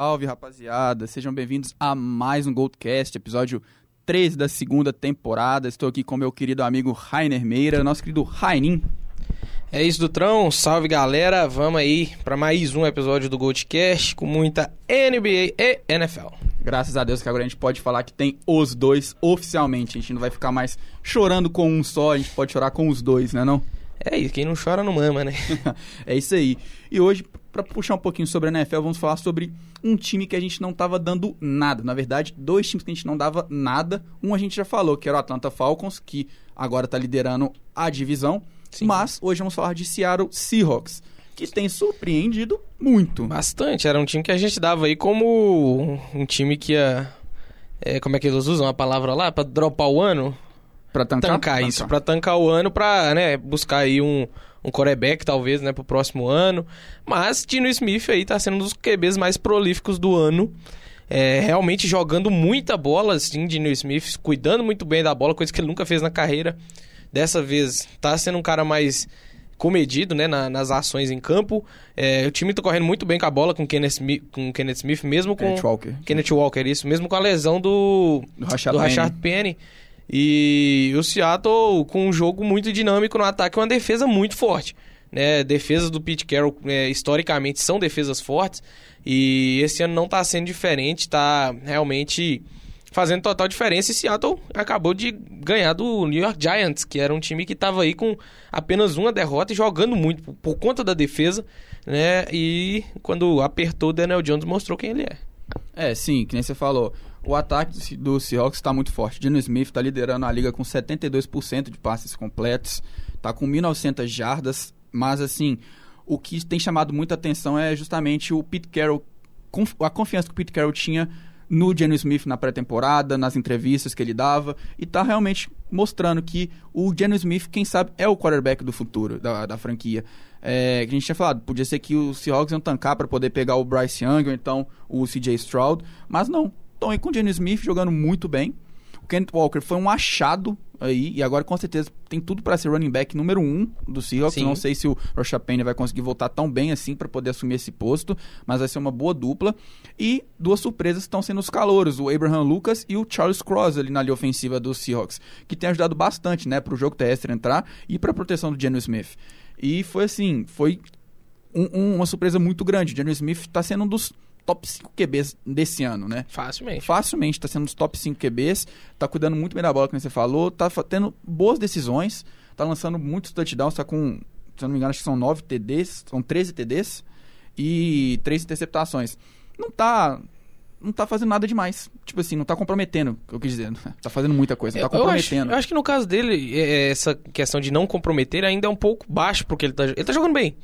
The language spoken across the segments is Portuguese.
Salve, rapaziada. Sejam bem-vindos a mais um Goldcast, episódio 13 da segunda temporada. Estou aqui com meu querido amigo Rainer Meira, nosso querido Rainin. É isso, Dutrão. Salve, galera. Vamos aí para mais um episódio do Goldcast com muita NBA e NFL. Graças a Deus que agora a gente pode falar que tem os dois oficialmente. A gente não vai ficar mais chorando com um só, a gente pode chorar com os dois, né não? É isso, quem não chora não mama, né? é isso aí. E hoje, para puxar um pouquinho sobre a NFL, vamos falar sobre um time que a gente não estava dando nada. Na verdade, dois times que a gente não dava nada. Um a gente já falou, que era o Atlanta Falcons, que agora está liderando a divisão. Sim. Mas hoje vamos falar de Seattle Seahawks, que tem surpreendido muito. Bastante. Era um time que a gente dava aí como um time que ia. É, como é que eles usam a palavra lá? Para dropar o ano? Pra tancar? Tancar, isso. Para tancar o ano, para né, buscar aí um um coreback, talvez, né, pro próximo ano. Mas Tino Smith aí tá sendo um dos QBs mais prolíficos do ano. É, realmente jogando muita bola, assim, Dino Smith, cuidando muito bem da bola, coisa que ele nunca fez na carreira. Dessa vez tá sendo um cara mais comedido, né, na, nas ações em campo. É, o time tá correndo muito bem com a bola com Kenneth Smith, com Kenneth Smith mesmo com Kenneth Walker. Kenneth Walker, isso, mesmo com a lesão do do Rashad, do Penny. Rashad Penny. E o Seattle com um jogo muito dinâmico no ataque, uma defesa muito forte. Né? Defesas do Pete Carroll, é, historicamente, são defesas fortes. E esse ano não está sendo diferente, está realmente fazendo total diferença. E Seattle acabou de ganhar do New York Giants, que era um time que estava aí com apenas uma derrota e jogando muito por, conta da defesa. Né? E quando apertou, Daniel Jones mostrou quem ele é. É, sim, que nem você falou. O ataque do Seahawks está muito forte. Dino Smith está liderando a liga com 72% de passes completos, está com 1.900 jardas, mas assim, o que tem chamado muita atenção é justamente o Pete Carroll, a confiança que o Pete Carroll tinha no Geno Smith na pré-temporada, nas entrevistas que ele dava, e tá realmente mostrando que o Geno Smith, quem sabe, é o quarterback do futuro da, da franquia. É, que a gente tinha falado, podia ser que os Seahawks iam tancar para poder pegar o Bryce Young ou então o CJ Stroud, mas não. Estão aí com o Geno Smith jogando muito bem. O Kenneth Walker foi um achado aí, e agora com certeza tem tudo para ser running back número um do Seahawks. Sim. Não sei se o Rashad Penny vai conseguir voltar tão bem assim para poder assumir esse posto, mas vai ser uma boa dupla. E duas surpresas estão sendo os calouros, o Abraham Lucas e o Charles Cross ali na linha ofensiva do Seahawks, que tem ajudado bastante, né, para o jogo terrestre entrar e para a proteção do Geno Smith. E foi assim, foi um- um- uma surpresa muito grande. O Geno Smith está sendo um dos top 5 QBs desse ano, né? Facilmente. Facilmente está sendo um dos top 5 QBs, tá cuidando muito bem da bola, como você falou, tá tendo boas decisões, tá lançando muitos touchdowns, tá com, se eu não me engano, acho que são 9 TDs, são 13 TDs e 3 interceptações. Não tá não tá fazendo nada demais. Tipo assim, não tá comprometendo, eu quis dizer. Tá fazendo muita coisa, não tá eu, acho, comprometendo. eu acho que no caso dele, é, essa questão de não comprometer ainda é um pouco baixo, porque ele tá, ele tá jogando bem.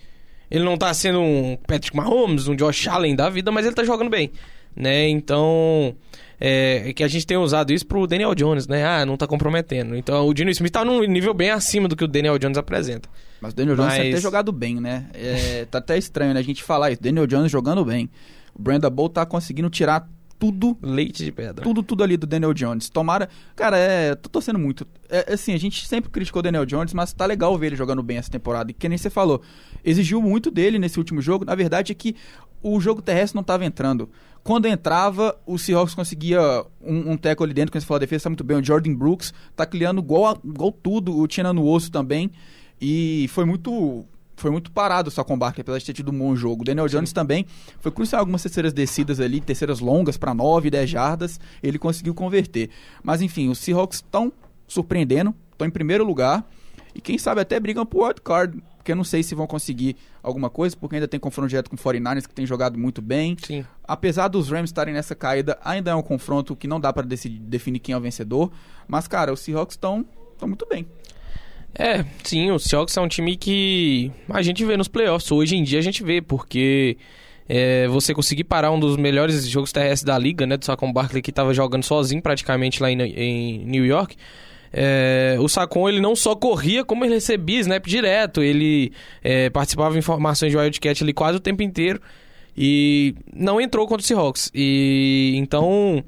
Ele não tá sendo um Patrick Mahomes, um Josh Allen da vida, mas ele tá jogando bem. Né? Então, é, é que a gente tem usado isso pro Daniel Jones, né? Ah, não tá comprometendo. Então, o Dino Smith tá num nível bem acima do que o Daniel Jones apresenta. Mas o Daniel Jones Mas- deve ter jogado bem, né? É, tá até estranho né, a gente falar isso. Daniel Jones jogando bem. O Brenda Bowl tá conseguindo tirar tudo Leite de pedra. tudo, tudo ali do Daniel Jones. Tomara. Cara, é. Tô torcendo muito. É, assim, a gente sempre criticou o Daniel Jones, mas tá legal ver ele jogando bem essa temporada. E que nem você falou, exigiu muito dele nesse último jogo. Na verdade é que o jogo terrestre não tava entrando. Quando entrava, o Seahawks conseguia um, um teco ali dentro, quando você falou, a defesa tá muito bem. O Jordan Brooks tá criando igual, a- igual tudo, o Tina no osso também. E foi muito. Foi muito parado só com o Barkley, apesar de ter tido um bom jogo. O Daniel Jones também foi crucial algumas terceiras descidas ali, terceiras longas para 9, 10 jardas. Ele conseguiu converter. Mas enfim, os Seahawks estão surpreendendo, estão em primeiro lugar. E quem sabe até brigam pro wild card. Porque eu não sei se vão conseguir alguma coisa, porque ainda tem confronto direto com o 49ers, que tem jogado muito bem. Sim. Apesar dos Rams estarem nessa caída, ainda é um confronto que não dá para definir quem é o vencedor. Mas, cara, os Seahawks estão muito bem. É, sim, o Seahawks é um time que a gente vê nos playoffs. Hoje em dia a gente vê, porque é, você conseguir parar um dos melhores jogos terrestres da liga, né? Do Saquon Barkley, que estava jogando sozinho praticamente lá em, em New York. É, o Saquon, ele não só corria, como ele recebia snap direto. Ele é, participava de informações de Wildcat ali quase o tempo inteiro. E não entrou contra o Seahawks. E então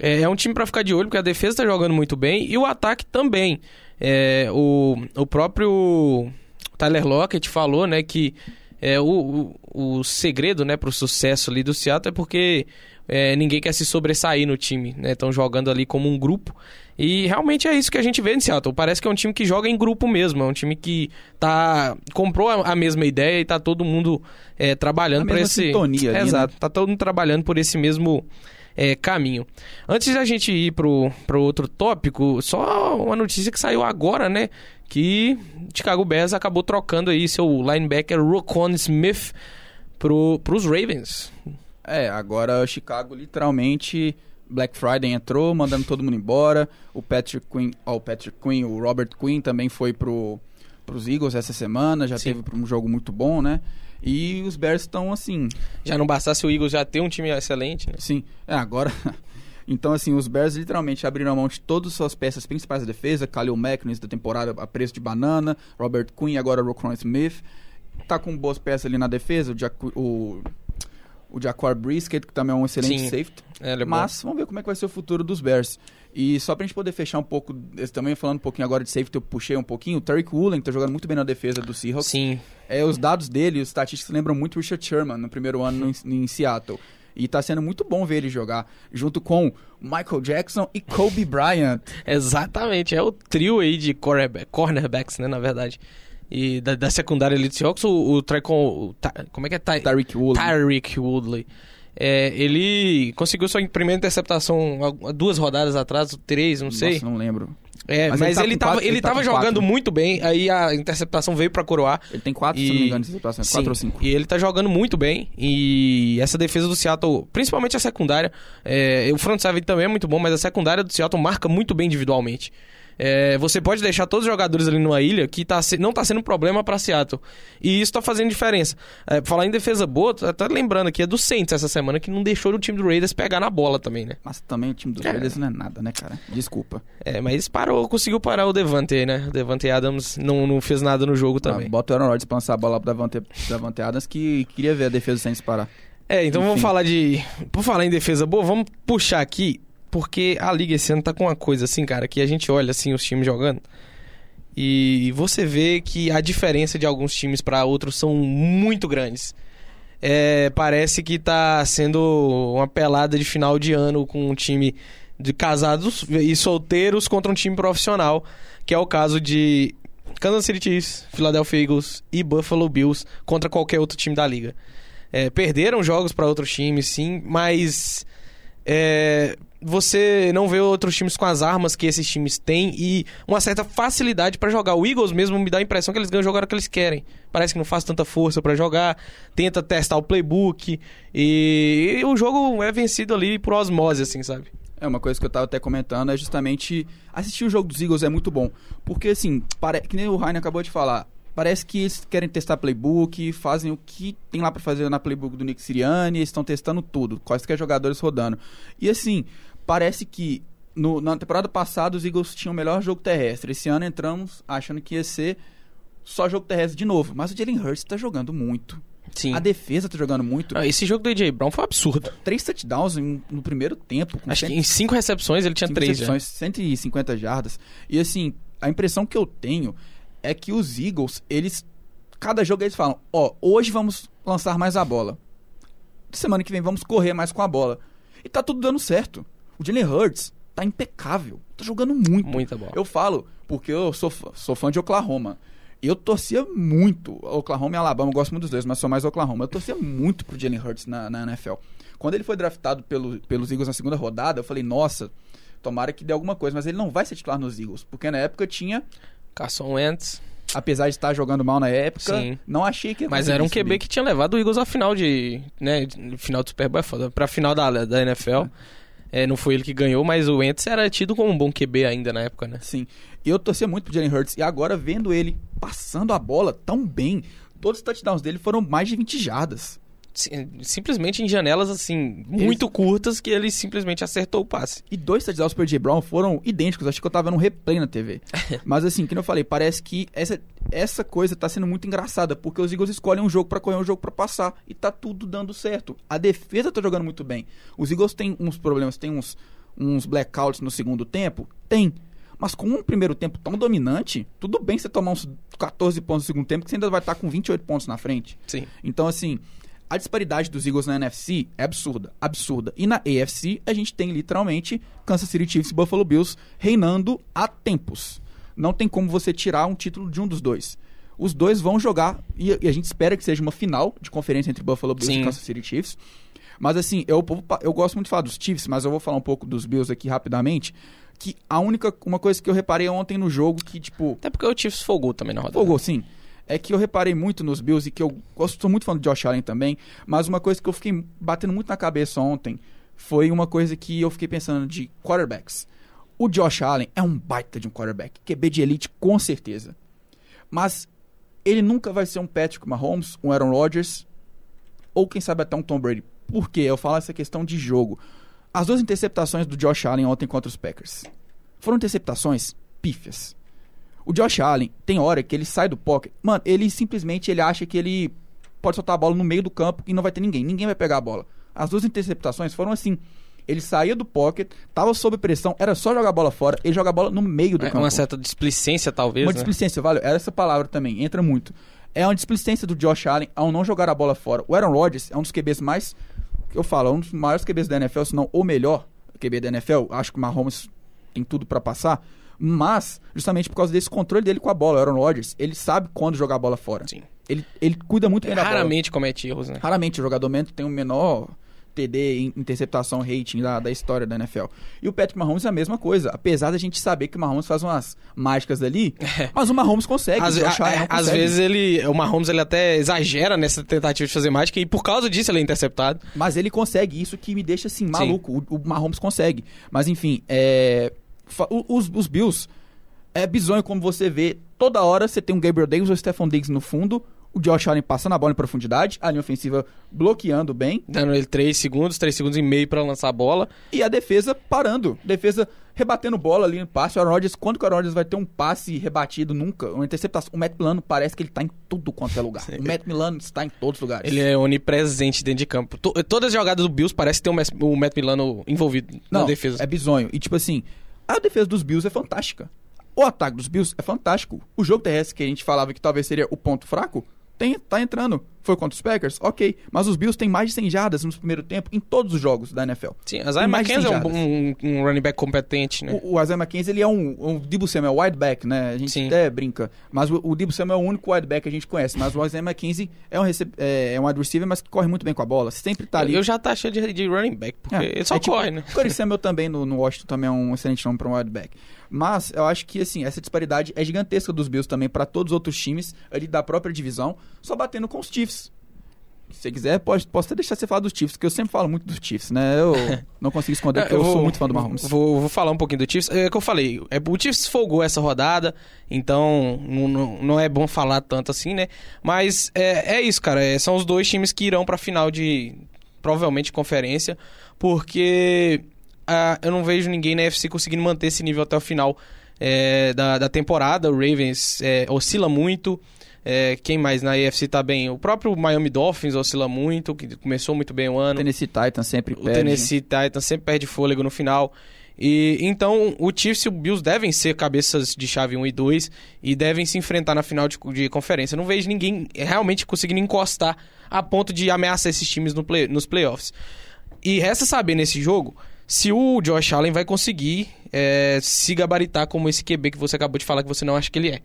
é, é um time para ficar de olho, porque a defesa tá jogando muito bem e o ataque também. É, o, o próprio Tyler Lockett falou, né, que É, o, o, o segredo, né, pro sucesso ali do Seattle é porque é, ninguém quer se sobressair no time, né? Estão jogando ali como um grupo. E realmente é isso que a gente vê no Seattle. Parece que é um time que joga em grupo mesmo. É um time que tá comprou a, mesma ideia e tá todo mundo é, trabalhando por esse. Sintonia ali, é, né? Exato. Tá todo mundo trabalhando por esse mesmo é, caminho. Antes da gente ir pro, pro outro tópico, só uma notícia que saiu agora, né? Que Chicago Bears acabou trocando aí seu linebacker Rocon Smith pro, pros Ravens. É, agora Chicago literalmente Black Friday entrou, mandando todo mundo embora. O Patrick Quinn, ó, o Patrick Quinn, o Robert Quinn também foi pro pros Eagles essa semana, já Sim. teve um jogo muito bom, né? E os Bears estão assim, Já não bastasse o Eagles já ter um time excelente, né? sim. É, agora Então, assim, os Bears literalmente abriram a mão de todas as suas peças principais da defesa. Khalil Mack no início da temporada a preço de banana. Robert Quinn, agora Roquan Smith. Tá com boas peças ali na defesa. O, Jacu- o, o Jaquar Brisket, que também é um excelente Sim. safety. É, é bom. Mas vamos ver como é que vai ser o futuro dos Bears. E só pra gente poder fechar um pouco, também falando um pouquinho agora de safety, eu puxei um pouquinho. O Tariq Woolen, que tá jogando muito bem na defesa do Seahawks. Sim, É, os dados dele, os estatísticas lembram muito o Richard Sherman no primeiro ano no- em Seattle. E tá sendo muito bom ver ele jogar junto com Michael Jackson e Kobe Bryant. exatamente. É o trio aí de cornerback, cornerbacks, né, na verdade. E da, da secundária ali do Seahawks, o, o o Ta- como é que é? Ty, Tariq Woolen. Tyreek Woodley. É, ele conseguiu sua primeira interceptação duas rodadas atrás, três, não sei. Nossa, não lembro. É, Mas mas, ele tá ele, com tava, quatro- ele tá tava jogando quatro. muito bem, aí a interceptação veio pra coroar. Ele tem quatro, se não E- me engano, interceptações. Sim, Quatro ou cinco. E ele tá jogando muito bem. E essa defesa do Seattle, principalmente a secundária, é, o front seven também é muito bom, mas a secundária do Seattle marca muito bem individualmente. É, você pode deixar todos os jogadores ali numa ilha que tá, se- não tá sendo um problema pra Seattle. E isso tá fazendo diferença. É, falar em defesa boa, tô até lembrando aqui, é do Saints essa semana que não deixou o time do Raiders pegar na bola também, né? Mas também o time dos É. Raiders não é nada, né, cara? Desculpa. É, mas parou, conseguiu parar o Devante né? O Devante Adams não, não fez nada no jogo também. Ah, bota o Aaron Rodgers pra lançar a bola pro Davante, Davante Adams que queria ver a defesa do Saints parar. É, então vamos Enfim. falar de. Por falar em defesa boa, vamos puxar aqui, porque a liga esse ano tá com uma coisa assim, cara, que a gente olha assim os times jogando e você vê que a diferença de alguns times pra outros são muito grandes. É, parece que tá sendo uma pelada de final de ano com um time de casados e solteiros contra um time profissional, que é o caso de Kansas City Chiefs, Philadelphia Eagles e Buffalo Bills contra qualquer outro time da liga. É, perderam jogos para outros times, sim, mas é, você não vê outros times com as armas que esses times têm e uma certa facilidade para jogar. O Eagles mesmo me dá a impressão que eles ganham jogar hora que eles querem. Parece que não faz tanta força para jogar, tenta testar o playbook e, e o jogo é vencido ali por osmose, assim, sabe? É, uma coisa que eu tava até comentando é justamente assistir o jogo dos Eagles é muito bom. Porque, assim, pare... que nem o Ryan acabou de falar, parece que eles querem testar playbook, fazem o que tem lá pra fazer na playbook do Nick Sirianni, eles estão testando tudo, quaisquer jogadores rodando. E, assim, parece que no- na temporada passada os Eagles tinham o melhor jogo terrestre. Esse ano entramos achando que ia ser só jogo terrestre de novo. Mas o Jalen Hurts tá jogando muito. Sim. A defesa tá jogando muito. Ah, Esse jogo do AJ Brown foi um absurdo. Três touchdowns em- no primeiro tempo. Acho que em cinco recepções ele tinha cinco três. né? já. recepções, 150 jardas. E assim, a impressão que eu tenho é que os Eagles, eles. Cada jogo eles falam: Ó, hoje vamos lançar mais a bola. Semana que vem vamos correr mais com a bola. E tá tudo dando certo. O Jalen Hurts tá impecável. Tá jogando muito. Muita bola. Eu falo, porque eu sou, fã- sou fã de Oklahoma. Eu torcia muito, Oklahoma e Alabama, eu gosto muito dos dois, mas sou mais Oklahoma. Eu torcia muito pro Jalen Hurts na, na NFL. Quando ele foi draftado pelo, pelos Eagles na segunda rodada, eu falei, nossa, tomara que dê alguma coisa. Mas ele não vai ser titular nos Eagles, porque na época tinha, Carson Wentz. apesar de estar jogando mal na época, Sim. não achei que Mas era um. QB que tinha levado o Eagles à final de. Né, final do Super Bowl é foda. Pra final da, da NFL. É, não foi ele que ganhou, mas o Wentz era tido como um bom QB ainda na época, né? Sim. E eu torcia muito pro Jalen Hurts. E agora, vendo ele passando a bola tão bem, todos os touchdowns dele foram mais de 20 jardas. Sim- Simplesmente em janelas, assim, muito curtas, que ele simplesmente acertou o passe. E dois touchdowns pro J. Brown foram idênticos. Acho que eu tava no replay na TV. Mas assim, que eu falei, parece que essa, essa coisa tá sendo muito engraçada. Porque os Eagles escolhem um jogo pra correr, um jogo pra passar. E tá tudo dando certo. A defesa tá jogando muito bem. Os Eagles têm uns problemas, tem uns, uns blackouts no segundo tempo? Tem. Mas com um primeiro tempo tão dominante, tudo bem você tomar uns 14 pontos no segundo tempo, que você ainda vai estar com 28 pontos na frente. Sim. Então, assim, a disparidade dos Eagles na NFC é absurda, absurda. E na AFC, a gente tem literalmente Kansas City Chiefs e Buffalo Bills reinando há tempos. Não tem como você tirar um título de um dos dois. Os dois vão jogar, e e a gente espera que seja uma final de conferência entre Buffalo Bills Sim. e Kansas City Chiefs. Mas assim, eu, eu gosto muito de falar dos Chiefs, mas eu vou falar um pouco dos Bills aqui rapidamente. Que a única uma coisa que eu reparei ontem no jogo que, tipo, Até porque o Chiefs folgou também na rodada. Folgou, sim. É que eu reparei muito nos Bills e que eu gosto, muito fã do Josh Allen também, mas uma coisa que eu fiquei batendo muito na cabeça ontem foi uma coisa que eu fiquei pensando de quarterbacks. O Josh Allen é um baita de um quarterback, QB de elite com certeza. Mas ele nunca vai ser um Patrick Mahomes, um Aaron Rodgers ou quem sabe até um Tom Brady. Por quê? Eu falo essa questão de jogo. As duas interceptações do Josh Allen ontem contra os Packers foram interceptações pífias. O Josh Allen tem hora que ele sai do pocket. Mano, ele simplesmente ele acha que ele pode soltar a bola no meio do campo e não vai ter ninguém. Ninguém vai pegar a bola. As duas interceptações foram assim. Ele saía do pocket, tava sob pressão, era só jogar a bola fora. Ele joga a bola no meio do É, campo. uma certa displicência, talvez. Uma né? displicência, valeu. Era essa palavra também, entra muito. É uma displicência do Josh Allen ao não jogar a bola fora. O Aaron Rodgers é um dos QBs mais. Eu falo, é um dos maiores QBs da NFL, se não o melhor QB da NFL. Acho que o Mahomes tem tudo pra passar. Mas, justamente por causa desse controle dele com a bola, o Aaron Rodgers, ele sabe quando jogar a bola fora. Sim. Ele, ele cuida muito bem da bola. Raramente comete erros, né? Raramente o jogador tem o menor TD, in- interceptação, rating da, da história da NFL. E o Patrick Mahomes é a mesma coisa. Apesar da gente saber que o Mahomes faz umas mágicas ali, mas o Mahomes consegue. Às, a- é, às vezes ele, o Mahomes ele até exagera nessa tentativa de fazer mágica e por causa disso ele é interceptado. Mas ele consegue, isso que me deixa assim, maluco. O, o Mahomes consegue. Mas enfim, é. Os, os Bills. É bizonho como você vê. Toda hora você tem um Gabriel Davis ou Stephon Diggs no fundo. O Josh Allen passando a bola em profundidade. A linha ofensiva bloqueando bem. Dando ele 3 segundos, 3 segundos e meio pra lançar a bola. E a defesa parando. Defesa rebatendo bola ali no passe. O Aaron Rodgers, quando que o Aaron Rodgers vai ter um passe rebatido? Nunca. Uma interceptação. O Matt Milano parece que ele tá em tudo quanto é lugar. O Matt Milano está em todos os lugares. Ele é onipresente dentro de campo. To- todas as jogadas do Bills parece ter o, Matt Milano envolvido na Não, defesa. é bizonho. E tipo assim, a defesa dos Bills é fantástica. O ataque dos Bills é fantástico. O jogo terrestre que a gente falava que talvez seria o ponto fraco, tem, tá entrando. Foi contra os Packers? Ok. Mas os Bills têm mais de 100 jardas no primeiro tempo em todos os jogos da NFL. Sim, de McKenzie é 100 um, um, um running back competente, né? O, o Isaiah McKenzie, ele é um, um Debo Samuel wide back, né? A gente Sim. até brinca. Mas o, o Debo Samuel é o único wide back que a gente conhece. Mas o Isaiah McKenzie é um, é, é um wide receiver, mas que corre muito bem com a bola. Sempre tá ali. Eu já tá cheio de, de running back, porque É, ele só é tipo- corre, né? O Corey Samuel também no, no Washington também é um excelente nome para um wide back. Mas eu acho que assim, essa disparidade é gigantesca dos Bills também para todos os outros times ali da própria divisão, só batendo com os Chiefs. Se você quiser, pode, posso até deixar você falar dos Chiefs, que eu sempre falo muito dos Chiefs, né? Eu não consigo esconder porque eu, vou- sou muito fã do Mahomes. Vou, vou falar um pouquinho do Chiefs. É o que eu falei, é, o Chiefs folgou essa rodada, então não, não, não é bom falar tanto assim, né? Mas é, é isso, cara. é, são os dois times que irão pra final de, provavelmente, conferência, porque ah, eu não vejo ninguém na FC conseguindo manter esse nível até o final é, da, da temporada. O Ravens é, oscila muito. É, quem mais na AFC tá bem? O próprio Miami Dolphins oscila muito, que começou muito bem o O ano. Tennessee Titans sempre O perde. Tennessee Titans sempre perde fôlego no final. E então o Chiefs e o Bills devem ser cabeças de chave 1 e 2 e devem se enfrentar na final de, de conferência. Não vejo ninguém realmente conseguindo encostar a ponto de ameaçar esses times no play- nos playoffs. E resta saber nesse jogo se o Josh Allen vai conseguir é, se gabaritar como esse QB que você acabou de falar que você não acha que ele é.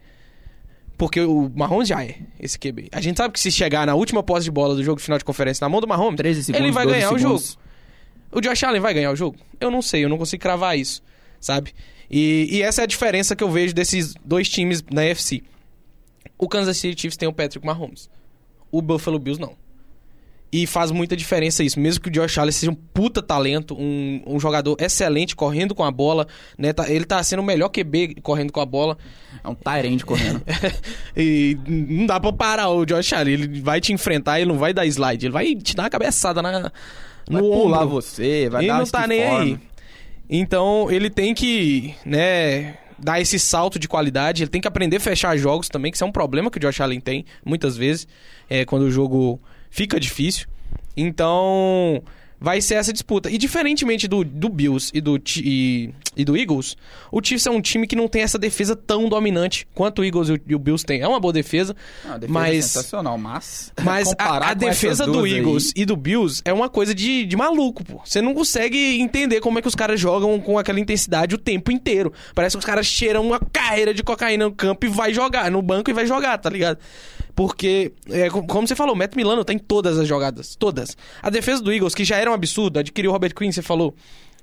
Porque o Mahomes já é esse QB. A gente sabe que se chegar na última posse de bola do jogo final de conferência na mão do Mahomes, 13 segundos, ele vai 12 ganhar o segundos. jogo. O Josh Allen vai ganhar o jogo? Eu não sei, eu não consigo cravar isso, sabe? E, e essa é a diferença que eu vejo desses dois times na NFC. O Kansas City Chiefs tem o Patrick Mahomes. O Buffalo Bills não. E faz muita diferença isso. Mesmo que o Josh Allen seja um puta talento, um, um jogador excelente correndo com a bola, né? Tá- ele tá sendo o melhor QB correndo com a bola. É um Tyrande correndo. e não dá pra parar o Josh Allen. Ele vai te enfrentar, ele não vai dar slide. Ele vai te dar uma cabeçada na, no vai pular ombro. você, vai ele dar não tá nem aí. Então, ele tem que, né, dar esse salto de qualidade. Ele tem que aprender a fechar jogos também, que isso é um problema que o Josh Allen tem, muitas vezes, é, quando o jogo fica difícil. Então, vai ser essa disputa. E diferentemente do, do Bills e do, e, e do Eagles, o Chiefs é um time que não tem essa defesa tão dominante quanto o Eagles e o, e o Bills têm. É uma boa defesa, Ah, a defesa é mas... sensacional, mas. Mas a, a defesa do duas aí- Eagles e do Bills é uma coisa de, de maluco, pô. Você não consegue entender como é que os caras jogam com aquela intensidade o tempo inteiro. Parece que os caras cheiram uma carreira de cocaína no campo e vai jogar, no banco e vai jogar, tá ligado? Porque, é, co- como você falou, o Matt Milano tem todas as jogadas, todas. A defesa do Eagles, que já era um absurdo, adquiriu o Robert Quinn, você falou.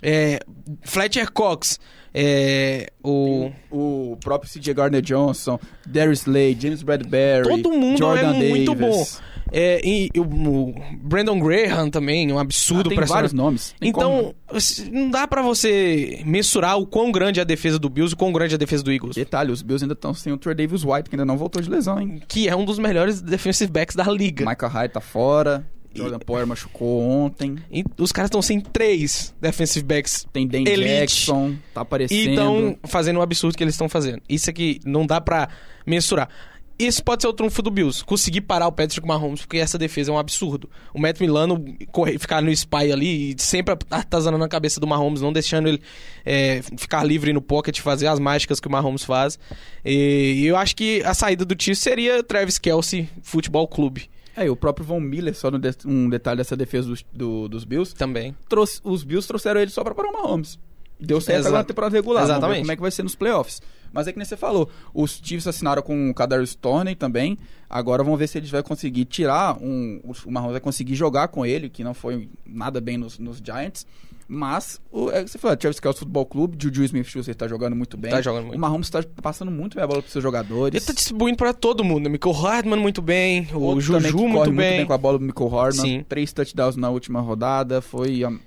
É, Fletcher Cox, é, o... O próprio CJ Gardner Johnson, Darius Slade, James Bradbury. Todo mundo Jordan é muito bom. Davis. É, e, e o, o Brandon Graham também, um Ah, absurdo tem pra vários nomes. Tem como- Então, s- não dá pra você mensurar o quão grande é a defesa do Bills e o quão grande é a defesa do Eagles. Detalhe, os Bills ainda estão sem o Trey Davis White, que ainda não voltou de lesão, hein? Que é um dos melhores defensive backs da liga. Michael Hyde tá fora. Jordan Poyer machucou ontem. E os caras estão sem três defensive backs. Tem Dan Elite. Jackson, tá E aparecendo. estão fazendo o absurdo que eles estão fazendo. Isso aqui não dá pra mensurar. Esse pode ser o trunfo do Bills. Conseguir parar o Patrick Mahomes, porque essa defesa é um absurdo. O Matt Milano correr, ficar no spy ali e sempre atazanando a cabeça do Mahomes, não deixando ele é, ficar livre no pocket, fazer as mágicas que o Mahomes faz. E, e eu acho que a saída do Chiefs seria Travis Kelsey Futebol Clube É, e o próprio Von Miller, só de- um detalhe dessa defesa dos, do- dos Bills, também. trouxe, os Bills trouxeram ele só pra parar o Mahomes. Deu certo Exato. agora na temporada regular. Exatamente. como é que vai ser nos playoffs. Mas é que nem você falou, os Chiefs assinaram com o Kadarius Toney também. Agora vamos ver se eles vão conseguir tirar um... O Mahomes vai conseguir jogar com ele, que não foi nada bem nos, nos Giants. Mas, o, é o você falou, Travis Kelce Futebol Clube, Juju Smith-Schuster tá jogando muito bem. Tá jogando muito. O Mahomes tá passando muito bem a bola pros seus jogadores. Ele tá distribuindo pra todo mundo. Michael Hardman muito bem, o também Juju muito corre bem. com a bola do Michael Hardman. Sim. Três touchdowns na última rodada. Foi um,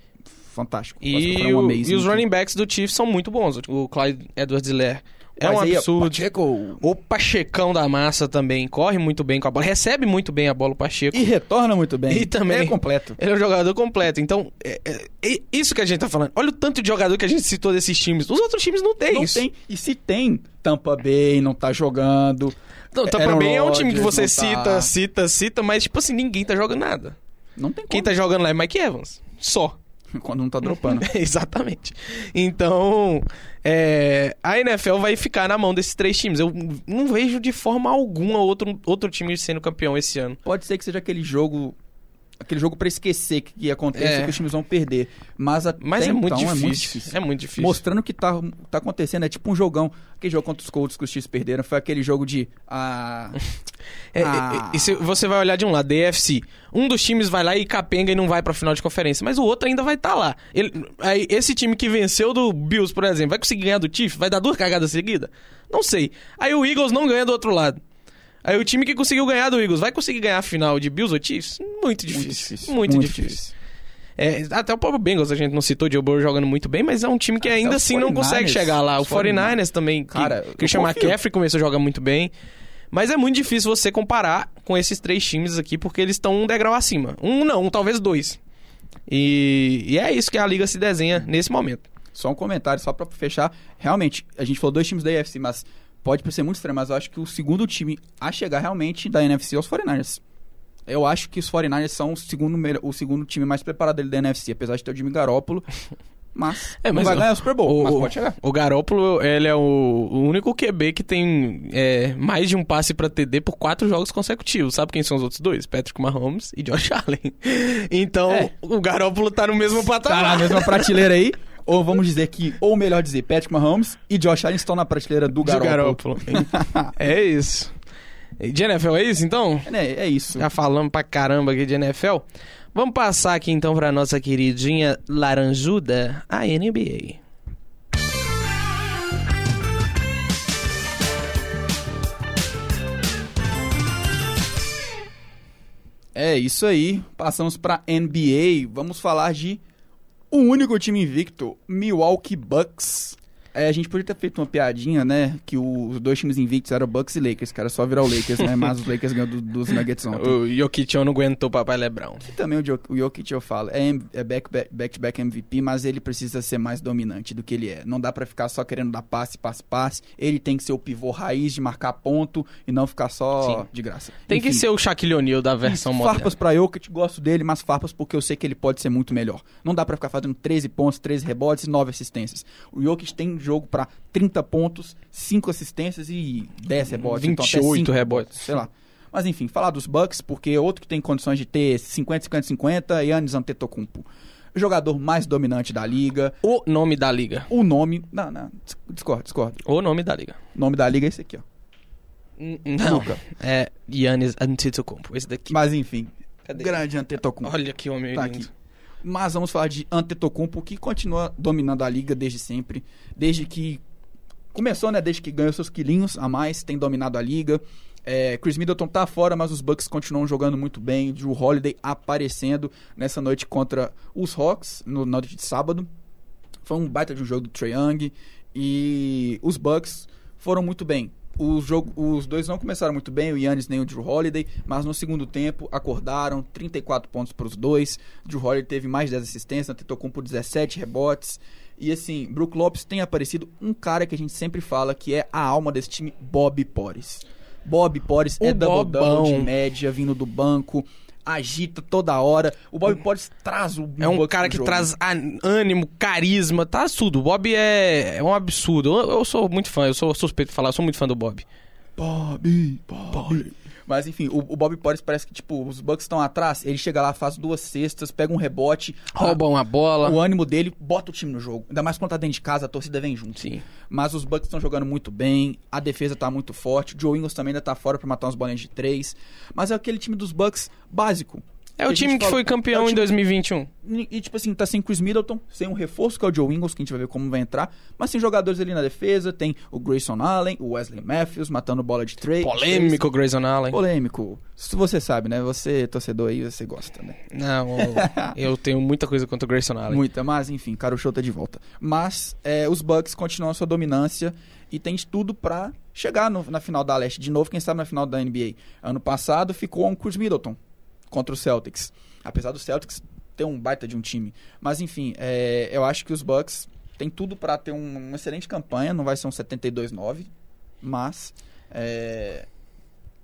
fantástico. E, o- e os running backs do Chiefs são muito bons. O Clyde Edwards-Helaire é um aí, absurdo. Pacheco. O Pachecão da massa também corre muito bem com a bola, recebe muito bem a bola o Pacheco. E retorna muito bem. E também- É completo. Ele é um jogador completo. Então, é, é- isso que a gente tá falando. Olha o tanto de jogador que a gente citou desses times. Os outros times não tem Não isso. tem. E se tem, Tampa Bay não tá jogando. Não, Tampa Bay é um time que você não cita, tá. cita, cita, mas tipo assim, ninguém tá jogando nada. Não tem como. Quem tá jogando lá é Mike Evans. Só. Quando não tá dropando. Exatamente. Então, é, a NFL vai ficar na mão desses três times. Eu não vejo de forma alguma outro, outro time sendo campeão esse ano. Pode ser que seja aquele jogo. Aquele jogo pra esquecer que, que acontece É. que os times vão perder. Mas, Mas é, muito então difícil. é muito difícil. É muito difícil. Mostrando o que tá, tá acontecendo. É tipo um jogão. Aquele jogo contra os Colts que os Chiefs perderam. Foi aquele jogo de. Ah, É, Ah. é, é, e se você vai olhar de um lado, DFC. Um dos times vai lá e capenga e não vai pra final de conferência, mas o outro ainda vai estar lá. Ele- aí, esse time que venceu do Bills, por exemplo, vai conseguir ganhar do Chiefs? Vai dar duas cagadas seguidas? Não sei. Aí o Eagles não ganha do outro lado. Aí o time que conseguiu ganhar do Eagles vai conseguir ganhar a final de Bills ou Chiefs? Muito difícil. Muito, difícil. É, até o próprio Bengals a gente não citou, Joe Burrow jogando muito bem, mas é um time que Até ainda assim não consegue 49ers, chegar lá. O os 49ers também, que Cara, eu Christian. McCaffrey começou a jogar muito bem. Mas é muito difícil você comparar com esses três times aqui, porque eles estão um degrau acima. Um não, talvez dois. E, e é isso que a liga se desenha nesse momento. Só um comentário, só pra fechar. Realmente, a gente falou dois times da AFC, mas pode ser muito estranho, mas eu acho que o segundo time a chegar realmente da NFC é os 49ers. Eu acho que os 49ers são o segundo, o segundo time mais preparado dele da NFC, apesar de ter o Jimmy Garoppolo. Mas, É, mas vai ganhar o Super Bowl, mas O, pode chegar. o Garópolo, ele é o, o único QB que tem é, mais de um passe pra TD por quatro jogos consecutivos. Sabe quem são os outros dois? Patrick Mahomes e Josh Allen. Então, É. o Garópolo tá no mesmo Tá patamar. na mesma prateleira aí. Ou vamos dizer que, ou melhor dizer, Patrick Mahomes e Josh Allen estão na prateleira do Garoppolo. É isso. E de NFL é isso, então? É, é isso. Já falamos pra caramba aqui de NFL. Vamos passar aqui então pra nossa queridinha laranjuda, a NBA. É isso aí. Passamos pra NBA. Vamos falar de o único time invicto, Milwaukee Bucks. É, a gente podia ter feito uma piadinha, né? Que o- os dois times invictos eram Bucks e Lakers, que era só virar o Lakers, né? Mas os Lakers ganhou do- dos Nuggets ontem. O Jokic não aguentou o papai Lebrão. E também o, Jo- o Jokic, eu falo, é, M- é back- back- back-to-back MVP, mas ele precisa ser mais dominante do que ele é. Não dá pra ficar só querendo dar passe, passe, passe. Ele tem que ser o pivô raiz de marcar ponto e não ficar só Sim. de graça. Tem que Enfim, ser o Shaquille O'Neal da versão moderna. Farpas pra Jokic, gosto dele, mas farpas porque eu sei que ele pode ser muito melhor. Não dá pra ficar fazendo 13 pontos, 13 rebotes e 9 assistências. O Jokic tem jogo pra 30 pontos, 5 assistências e 10 rebotes. então até 28 cinco rebotes. Sei lá. Mas enfim, falar dos Bucks, porque é outro que tem condições de ter 50, 50, 50, Yannis Antetokounmpo. O jogador mais dominante da liga. O nome da liga. O nome... Não, não, dis- discordo, discordo. O nome da liga. O nome da liga é esse aqui, ó. Não, Luca. é Yannis Antetokounmpo, esse daqui. Mas enfim, Cadê? grande Antetokounmpo. Olha que homem Tá lindo. aqui. Mas vamos falar de Antetokounmpo, que continua dominando a liga desde sempre. Desde que... Começou, né? Desde que ganhou seus quilinhos a mais, tem dominado a liga. É, Chris Middleton tá fora, mas os Bucks continuam jogando muito bem. Drew Holiday aparecendo nessa noite contra os Hawks, no, noite de sábado. Foi um baita de um jogo do Trae Young. E os Bucks foram muito bem. O jogo, os dois não começaram muito bem, o Yannis nem o Drew Holiday, mas no segundo tempo acordaram, 34 pontos para os dois. Drew Holiday teve mais 10 assistências, tentou por 17 rebotes. E assim, Brook Lopes tem aparecido um cara que a gente sempre fala que é a alma desse time, Bob Porres. Bob Porres é double-double de Bobão. média, vindo do banco, agita toda hora. O Bob Porres traz o É um cara que jogo. traz ân- ânimo, carisma, tá tudo. O Bob é, é um absurdo. Eu, eu sou muito fã, eu sou suspeito de falar, eu sou muito fã do Bob. Bob, Bob. Mas enfim, o, o Bob Porres parece que, tipo, os Bucks estão atrás, ele chega lá, faz duas cestas, pega um rebote, Rouba uma ah, bola. o ânimo dele, bota o time no jogo. Ainda mais quando tá dentro de casa, a torcida vem junto. Sim. Mas os Bucks estão jogando muito bem, a defesa tá muito forte, o Joe Ingles também ainda tá fora pra matar umas bolinhas de três. Mas é aquele time dos Bucks básico. É o time que fala- foi é campeão o em time- 2021. E, tipo assim, tá sem Chris Middleton, sem um reforço que é o Joe Ingles, que a gente vai ver como vai entrar. Mas tem jogadores ali na defesa, tem o Grayson Allen, o Wesley Matthews matando bola de três. Polêmico, Grayson Allen. Polêmico. Se você sabe, né? Você, torcedor aí, você gosta, né? Não, eu tenho muita coisa contra o Grayson Allen. Muita, mas enfim, cara, o show tá de volta. Mas é, os Bucks continuam a sua dominância e tem tudo pra chegar no- na final da Leste. De novo, quem sabe na final da NBA. Ano passado ficou um Chris Middleton contra o Celtics. Apesar do Celtics ter um baita de um time. Mas enfim, é, eu acho que os Bucks têm tudo pra ter um- uma excelente campanha. Não vai ser um 72-9, mas é,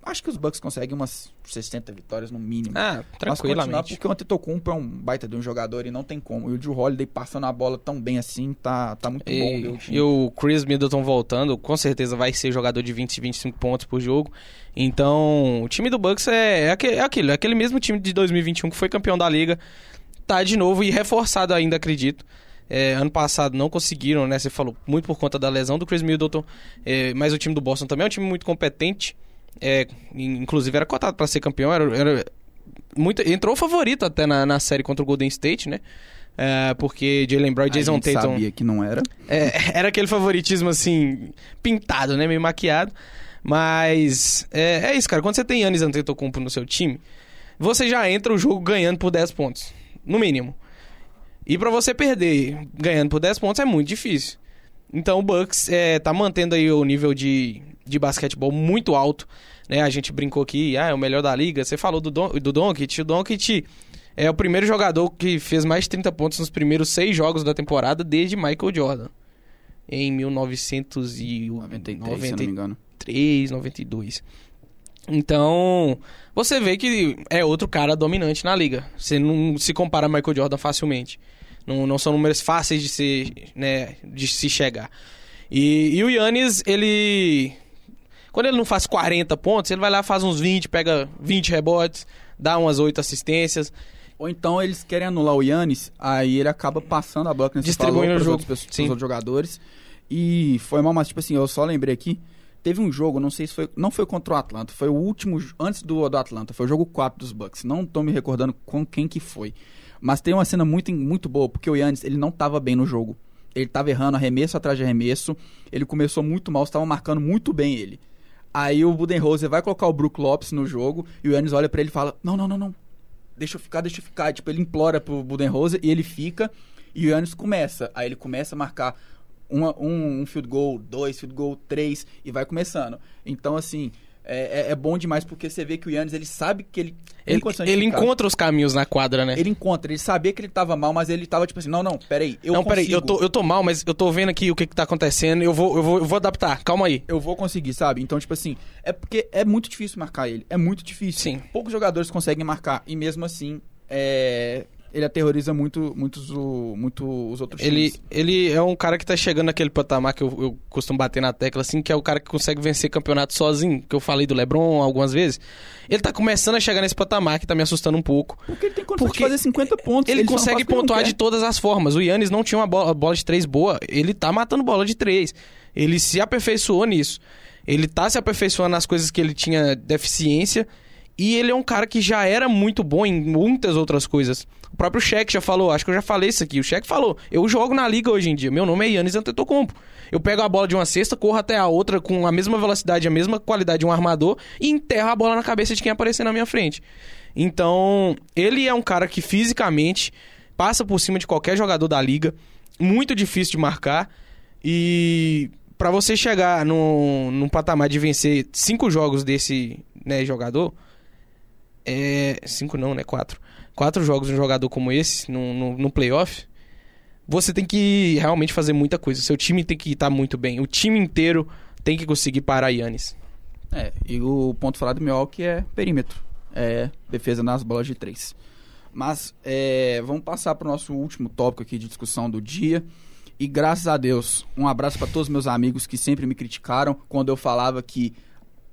acho que os Bucks conseguem umas 60 vitórias no mínimo. Ah, tranquilamente. porque o Antetokounmpo é um baita de um jogador e não tem como. E o Drew Holiday passando a bola tão bem assim, tá, tá muito bom E, time. e o Chris Middleton voltando, com certeza vai ser jogador de 20, 25 pontos por jogo. Então, o time do Bucks é, é, aquele, é aquilo, é aquele mesmo time de 2021 que foi campeão da liga. Tá de novo e reforçado ainda, acredito. É, ano passado não conseguiram, né? Você falou muito por conta da lesão do Chris Middleton. É, mas o time do Boston também é um time muito competente. É, in- inclusive era cotado para ser campeão. Era, era muito, entrou favorito até na, na série contra o Golden State, né? É, porque Jalen Brown e Jason Tatum. sabia que não era. É, era aquele favoritismo assim, pintado, né? Meio maquiado. Mas é, é isso, cara. Quando você tem Yannis Antetokounmpo no seu time, você já entra o jogo ganhando por 10 pontos. No mínimo. E pra você perder ganhando por 10 pontos é muito difícil. Então o Bucks é, tá mantendo aí o nível de, de basquetebol muito alto. Né? A gente brincou aqui, ah, é o melhor da liga. Você falou do, Don, do. O Doncic é o primeiro jogador que fez mais de 30 pontos nos primeiros seis jogos da temporada desde Michael Jordan. Em 1993, 93, se eu não me engano. 92. Então, você vê que é outro cara dominante na liga. Você não se compara a Michael Jordan facilmente. Não, não são números fáceis de se, né, de se chegar. E, e o Yannis, ele. Quando ele não faz 40 pontos, ele vai lá, faz uns 20, pega 20 rebotes, dá umas 8 assistências. Ou então eles querem anular o Yannis, aí ele acaba passando a bola que Distribuindo o jogo. pros Sim. outros jogadores. E foi mal, mas tipo assim, eu só lembrei aqui. Teve um jogo, não sei se foi. Não foi contra o Atlanta, foi o último. Antes do, do Atlanta, foi o jogo 4 dos Bucks. Não tô me recordando com quem que foi. Mas tem uma cena muito, muito boa, porque o Yannis, ele não tava bem no jogo. Ele tava errando arremesso atrás de arremesso. Ele começou muito mal, estavam marcando muito bem ele. Aí o Budenholzer vai colocar o Brook Lopes no jogo e o Yannis olha pra ele e fala: Não, não, não, não. Deixa eu ficar, deixa eu ficar. Tipo, ele implora pro Budenholzer e ele fica. E o Yannis começa. Aí ele começa a marcar uma- um, um field goal, dois field goal, três, e vai começando. Então, assim, é, é- é bom demais porque você vê que o Yannis, ele sabe que ele Ele, ele encontra os caminhos na quadra, né? Ele encontra, ele sabia que ele tava mal, mas ele tava tipo assim, não, não, peraí, eu não, consigo. peraí, eu tô, eu tô mal, mas eu tô vendo aqui o que, que tá acontecendo. Eu vou, eu, vou, eu vou adaptar, calma aí. eu vou conseguir, sabe? Então, tipo assim, é porque é muito difícil marcar ele. É muito difícil. Sim. Poucos jogadores conseguem marcar. E mesmo assim, é, ele aterroriza muito, muitos, o, muito os outros Ele, times. ele é um cara que tá chegando naquele patamar que eu, eu costumo bater na tecla, assim, que é o cara que consegue vencer campeonato sozinho, que eu falei do LeBron algumas vezes. Ele tá começando a chegar nesse patamar que tá me assustando um pouco. Porque ele tem condição de fazer 50 pontos. Ele, não consegue pontuar de todas as formas. O Yannis não tinha uma bola, bola de três boa. Ele tá matando bola de três. Ele se aperfeiçoou nisso. Ele tá se aperfeiçoando nas coisas que ele tinha deficiência. E ele é um cara que já era muito bom em muitas outras coisas. O próprio Shaq já falou, acho que eu já falei isso aqui. O Shaq falou: Eu jogo na liga hoje em dia. Meu nome é Yannis Antetokounmpo. Eu pego a bola de uma cesta, corro até a outra com a mesma velocidade, a mesma qualidade de um armador e enterro a bola na cabeça de quem aparecer na minha frente. Então, ele é um cara que fisicamente passa por cima de qualquer jogador da liga, muito difícil de marcar e pra você chegar num, num patamar de vencer cinco jogos desse né, jogador, é cinco não, né, quatro, quatro jogos um jogador como esse no, no, no playoff, você tem que realmente fazer muita coisa. Seu time tem que estar muito bem. O time inteiro tem que conseguir parar Yannis. É, e o ponto falado do Milwaukee é perímetro. É defesa nas bolas de três. Mas é, vamos passar para o nosso último tópico aqui de discussão do dia. E graças a Deus, um abraço para todos os meus amigos que sempre me criticaram quando eu falava que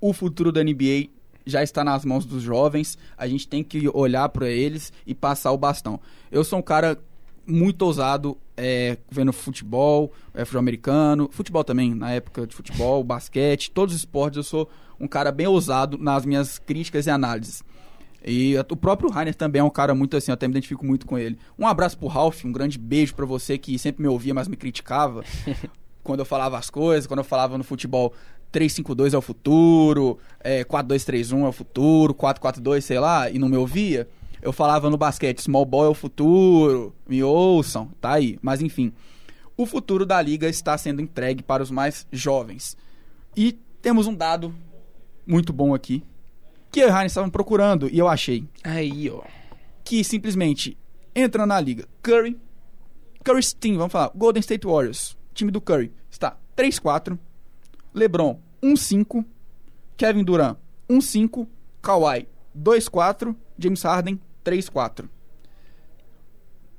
o futuro da NBA já está nas mãos dos jovens. A gente tem que olhar para eles e passar o bastão. Eu sou um cara muito ousado é, vendo futebol, é, futebol americano, futebol também, na época de futebol, basquete, todos os esportes. Eu sou um cara bem ousado nas minhas críticas e análises. E o próprio Rainer também é um cara muito assim, eu até me identifico muito com ele. Um abraço pro Ralph, um grande beijo pra você que sempre me ouvia, mas me criticava. quando eu falava as coisas, quando eu falava no futebol 352 é o futuro, é, 4231 é o futuro, 442, sei lá, e não me ouvia. Eu falava no basquete, small ball é o futuro, me ouçam, tá aí. Mas enfim, o futuro da liga está sendo entregue para os mais jovens. E temos um dado muito bom aqui, que eu e o estavam procurando, e eu achei Aí, ó. que simplesmente entra na liga. Curry, Curry's team, vamos falar, Golden State Warriors, time do Curry, está 3-4, LeBron 1-5, Kevin Durant 1-5, Kawhi 2-4, James Harden 3-4.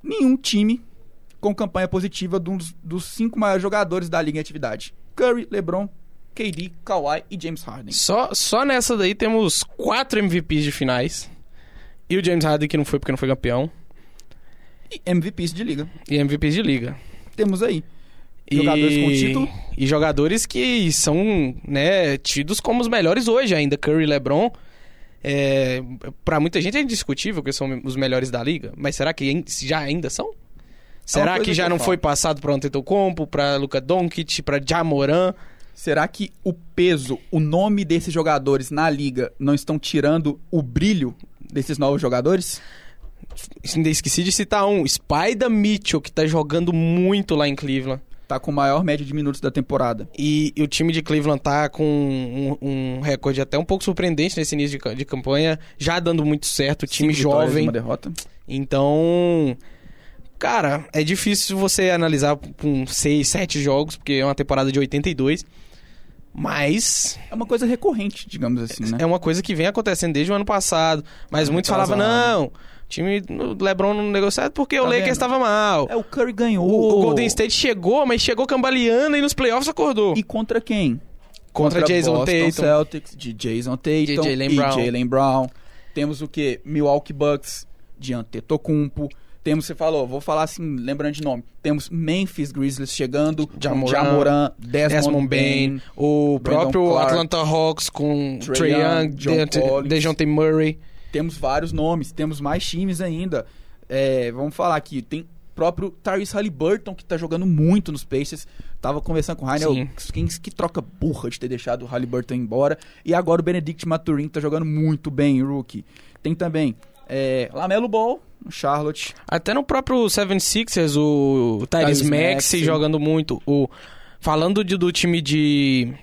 Nenhum time com campanha positiva dos, dos cinco maiores jogadores da liga em atividade. Curry, LeBron, KD, Kawhi e James Harden. Só, só nessa daí temos quatro MVPs de finais. E o James Harden que não foi porque não foi campeão. E MVPs de liga. E MVPs de liga. Temos aí. Jogadores e... com título. E jogadores que são, né, tidos como os melhores hoje ainda. Curry e LeBron. É, para muita gente é indiscutível que são os melhores da liga. Mas será que já ainda são? Será coisa que já que não falo. foi passado para Antetokounmpo, para Luka Doncic, para Jamoran? Será que o peso, o nome desses jogadores na liga não estão tirando o brilho desses novos jogadores? Ainda esqueci de citar um, Spider Mitchell, que tá jogando muito lá em Cleveland. Tá com maior média de minutos da temporada. E, e o time de Cleveland tá com um, um recorde até um pouco surpreendente nesse início de, de campanha, já dando muito certo, time Cinco jovem. Uma derrota. Então, cara, é difícil você analisar com 6, 7 jogos, porque é uma temporada de 82. Mas É uma coisa recorrente, digamos assim, né? é uma coisa que vem acontecendo desde o ano passado. Mas Ano muitos falavam, retrasado. não, time do LeBron não negociado porque o Tá Lakers vendo? estava mal. É, o Curry ganhou. O, o Golden State chegou, mas chegou cambaleando e nos playoffs acordou. E contra quem? Contra Jason Boston Tatum. Celtics, de Jason Tatum De Jaylen e Brown. Jaylen Brown. Temos o que? Milwaukee Bucks, de Antetokounmpo. Temos, você falou, vou falar assim, lembrando de nome. Temos Memphis Grizzlies chegando, Jamoran, Jamoran, Desmond, Desmond Bain, o Brandon próprio Clark, Atlanta Hawks com Trae Young, Young. Dejounte Murray. Temos vários nomes, temos mais times ainda. É, vamos falar aqui, tem próprio Tyrese Halliburton, que tá jogando muito nos Pacers. Tava conversando com o Rainer, o Kings que troca burra de ter deixado o Halliburton embora. E agora o Benedict Maturin, que tá jogando muito bem, rookie. Tem também é, Lamelo Ball, no Charlotte. Até no próprio 76ers, o Tyrese Tyrese Maxey jogando muito. O, falando de- do time de,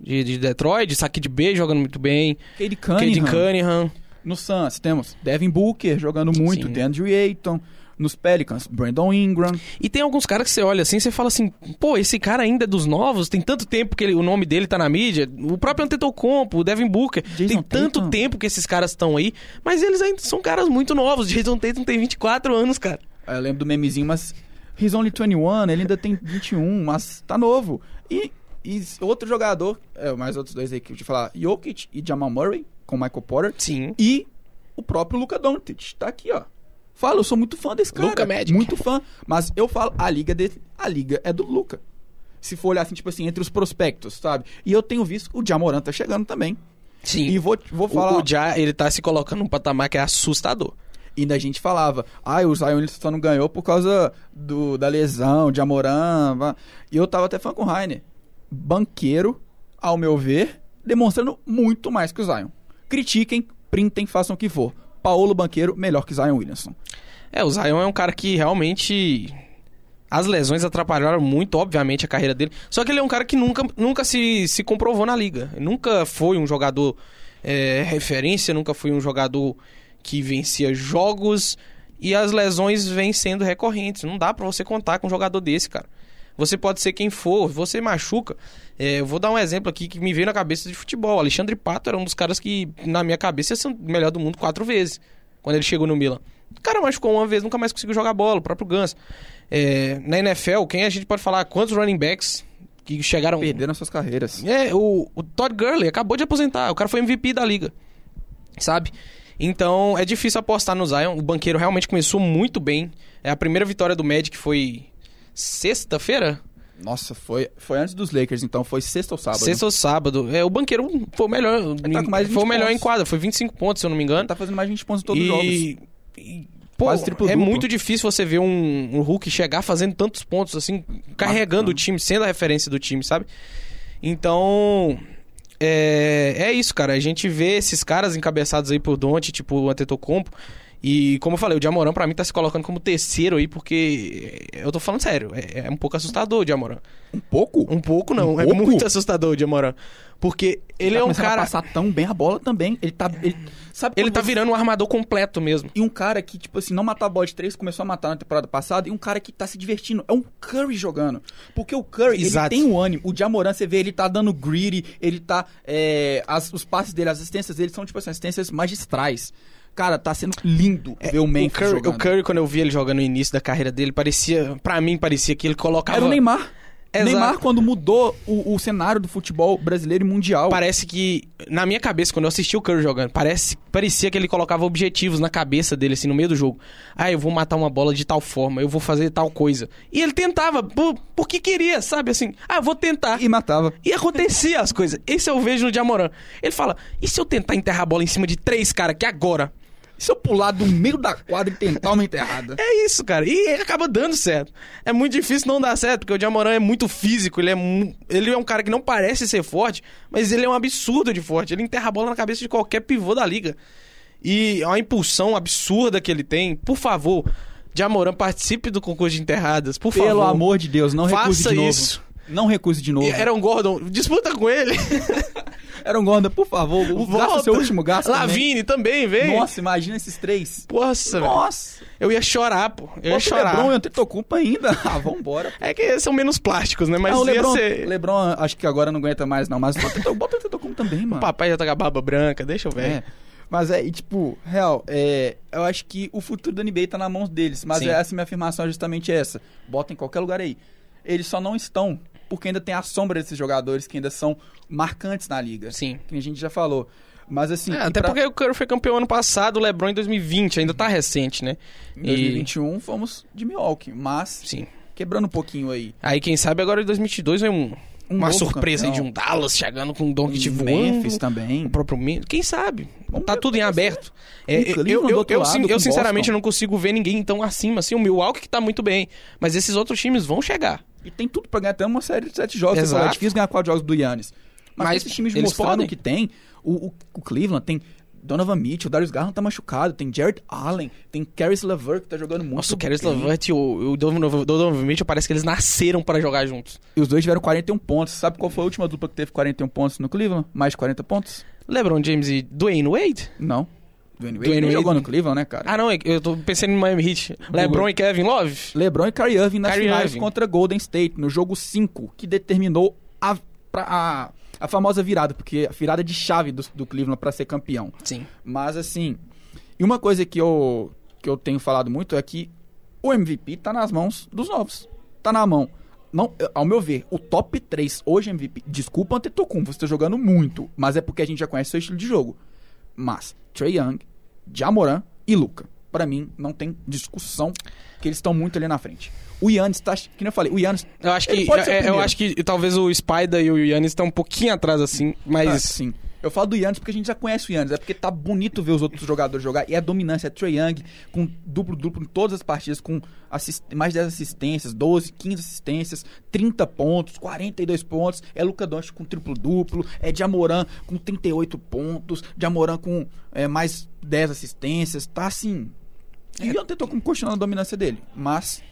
de, de Detroit, saque de B jogando muito bem. Cade Cade Cunningham. No Suns temos Devin Booker jogando muito, Sim. DeAndre Ayton. Nos Pelicans, Brandon Ingram. E tem alguns caras que você olha assim, você fala assim, pô, esse cara ainda é dos novos, tem tanto tempo que ele- o nome dele tá na mídia. O próprio Antetokounmpo, o Devin Booker, Jason tem tanto Tatum. tempo que esses caras estão aí, mas eles ainda são caras muito novos. Jason Tatum tem 24 anos, cara. Aí Eu lembro do memezinho, mas he's only 21, ele ainda tem 21, mas tá novo. E, e outro jogador, é, mais outros dois aí que eu te falar, Jokic e Jamal Murray, com Michael Porter. Sim. E o próprio Luka Doncic, tá aqui, ó. Falo, eu sou muito fã desse cara. Luka Magic. Muito fã. Mas eu falo, a liga dele, a liga é do Luka. Se for olhar assim, tipo assim, entre os prospectos, sabe? E eu tenho visto o Jamoran tá chegando também. Sim. E vou, vou falar. O, o Ja, ele tá se colocando num patamar que é assustador. E da gente falava, ah, o Zion ele só não ganhou por causa do, da lesão, de Amoran. vá." E eu tava até falando com o Rainer. Banqueiro, ao meu ver, demonstrando muito mais que o Zion. Critiquem, printem, façam o que for. Paulo Banqueiro, melhor que Zion Williamson. É, o Zion é um cara que realmente. As lesões atrapalharam muito, obviamente, a carreira dele. Só que ele é um cara que nunca, nunca se, se comprovou na liga. Nunca foi um jogador é, referência, nunca foi um jogador que vencia jogos. E as lesões vêm sendo recorrentes. Não dá pra você contar com um jogador desse, cara. Você pode ser quem for, você machuca. É, eu vou dar um exemplo aqui que me veio na cabeça de futebol. Alexandre Pato era um dos caras que, na minha cabeça, ia ser o melhor do mundo quatro vezes. Quando ele chegou no Milan. O cara machucou uma vez, nunca mais conseguiu jogar bola, o próprio Gans. É, na NFL, quem a gente pode falar? Quantos running backs que chegaram. Perderam suas carreiras. É, o, o Todd Gurley acabou de aposentar. O cara foi MVP da liga. Sabe? Então é difícil apostar no Zion. O banqueiro realmente começou muito bem. É a primeira vitória do Magic foi sexta-feira? Nossa, foi, foi antes dos Lakers, então foi sexta ou sábado. Sexta ou sábado. É, o banqueiro foi o melhor. tá foi o 20 melhor em pontos. quadra, foi 25 pontos, se eu não me engano. Tá fazendo mais de 20 pontos em todos os jogos. e, e, pô, Quase triplo é duplo. muito difícil você ver um, um Hulk chegar fazendo tantos pontos, assim, carregando o time, sendo a referência do time, sabe? Então, é, é isso, cara. A gente vê esses caras encabeçados aí por Dante, tipo o Antetokounmpo. E como eu falei, o Diamorã pra mim tá se colocando como terceiro aí, porque eu tô falando sério, é, é um pouco assustador o Diamorã. Um pouco? Um pouco não, Um é pouco? muito assustador o Diamorã. Porque ele tá é um começando a cara. passar tão bem a bola também. Ele tá. Ele, sabe Ele tá você- virando um armador completo mesmo. E um cara que, tipo assim, não matar a bola de três, começou a matar na temporada passada, e um cara que tá se divertindo. É um Curry jogando. Porque o Curry, Exato. ele tem o ânimo. O Jamoran, você vê, ele tá dando greedy, ele tá. é, as- os passes dele, as assistências dele são, tipo assim, assistências magistrais. Cara, tá sendo lindo ver o É, o Memphis Curry, jogando. o Curry, quando eu vi ele jogando no início da carreira dele, parecia. Pra mim, parecia que ele colocava. Era o Neymar. Exato. Neymar, quando mudou o, o cenário do futebol brasileiro e mundial. Parece que, na minha cabeça, quando eu assisti o Curry jogando, parece, parecia que ele colocava objetivos na cabeça dele, assim, no meio do jogo. Ah, eu vou matar uma bola de tal forma, eu vou fazer tal coisa. E ele tentava, por, porque queria, sabe? Assim, ah, eu vou tentar. E matava. E acontecia as coisas. Esse eu vejo no Diamorã. Ele fala: e se eu tentar enterrar a bola em cima de três caras aqui agora? E se eu pular do meio da quadra e tentar uma enterrada? É isso, cara. E ele acaba dando certo. É muito difícil não dar certo, porque o Diamorã é muito físico, ele é, mu- ele é um cara que não parece ser forte, mas ele é um absurdo de forte. Ele enterra a bola na cabeça de qualquer pivô da liga. E é uma impulsão absurda que ele tem. Por favor, Diamorã, participe do concurso de enterradas, por Pelo favor. amor de Deus, não recuse Faça de novo. isso. Não recuse de novo. E Aaron Gordon, disputa com ele. Era um Gonda, por favor, gasta seu último gasto. também. Lavine também, vem. Nossa, imagina esses três. Nossa, velho. Nossa. Eu ia chorar, pô. Eu ia o chorar. Lebron e o Antetokounmpo ainda. Ah, vambora. É que são menos plásticos, né? Mas Ah, o Lebron, ser... Lebron, acho que agora não aguenta mais não, mas o bota o Antetokounmpo também, mano. O papai já tá com a barba branca, deixa eu ver. É. Mas é, e tipo, real, é, eu acho que o futuro da NBA tá na mão deles. Mas Sim. essa minha afirmação é justamente essa. Bota em qualquer lugar aí. Eles só não estão porque ainda tem a sombra desses jogadores que ainda são marcantes na liga. Sim. Que a gente já falou. Mas assim. É, e até pra- porque o Curry foi campeão ano passado, o LeBron em 2020, ainda tá recente, né? Em 2021 fomos de Milwaukee, mas Sim. quebrando um pouquinho aí. Aí quem sabe agora em 2022 vem um, Um uma surpresa aí de um Dallas chegando com um Doncic Em voando. Memphis também. O próprio Memphis. Quem sabe? Vamos tá tudo em aberto. Um É, eu, eu, eu, eu, sinceramente Boston. não consigo ver ninguém tão acima assim. O Milwaukee que tá muito bem. Mas esses outros times vão chegar. E tem tudo pra ganhar até uma série de sete jogos. Exato. é difícil ganhar quatro jogos do Yannis. Mas, Mas esses times mostrando o que tem, o, o, o Cleveland tem Donovan Mitchell, Darius Garland tá machucado, tem Jared Allen, tem Caris LeVert que tá jogando muito Nossa, o Caris. LeVert e o, o Donovan Donovan Mitchell parece que eles nasceram para jogar juntos. E os dois tiveram 41 pontos. Sabe qual foi a última dupla que teve 41 pontos no Cleveland? Mais de 40 pontos? LeBron James e Dwayne Wade? Não. Dwayne Wade Dwayne Wade? jogou no Cleveland, né, cara? Ah, não, eu tô pensando em Miami Heat. LeBron e Kevin Love? LeBron e Kyrie Irving nas Kyrie finais Irving. contra Golden State, no jogo 5, que determinou a, pra- a, a famosa virada, porque a virada de chave do, do Cleveland pra ser campeão. Sim. Mas assim, e uma coisa que eu, que eu tenho falado muito é que o MVP tá nas mãos dos novos. Tá na mão. Não, ao meu ver, o top 3 hoje MVP. Desculpa, Antetokounmpo, você tá jogando muito, mas é porque a gente já conhece o seu estilo de jogo. Mas Trey Young, Jamoran e Luca. Pra mim, não tem discussão que eles estão muito ali na frente. O Yannis tá, que nem eu falei, o Yannis Eu acho que é, eu primeiro. acho que talvez o Spider e o Yannis estão um pouquinho atrás assim, mas Ah, sim. Eu falo do Yannis porque a gente já conhece o Yannis. É porque tá bonito ver os outros jogadores jogar. E a dominância é Trae Young com duplo-duplo em todas as partidas, com assist- mais 10 assistências, 12, 15 assistências, 30 pontos, 42 pontos. É Luca Doncic com triplo-duplo. É Jamoran com 38 pontos. Jamoran com é, mais 10 assistências. Tá assim... E eu tentou continuando a dominância dele. Mas...